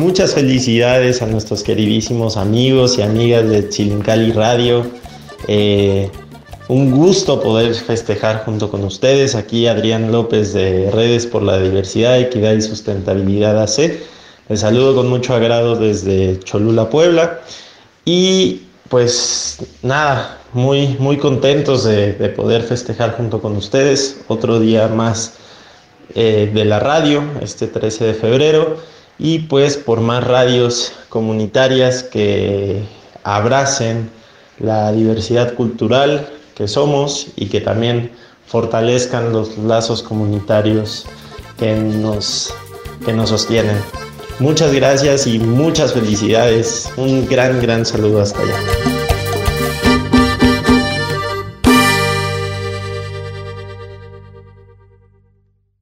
muchas felicidades a nuestros queridísimos amigos y amigas de Chilincali Radio. Eh, un gusto poder festejar junto con ustedes. Aquí Adrián López de Redes por la Diversidad, Equidad y Sustentabilidad AC. Les saludo con mucho agrado desde Cholula, Puebla. Y pues nada, muy, muy contentos de, poder festejar junto con ustedes otro día más eh, de la radio, este 13 de febrero. Y pues por más radios comunitarias que abracen la diversidad cultural, que somos y que también fortalezcan los lazos comunitarios que nos, que nos sostienen. Muchas gracias y muchas felicidades. Un gran, gran saludo hasta allá.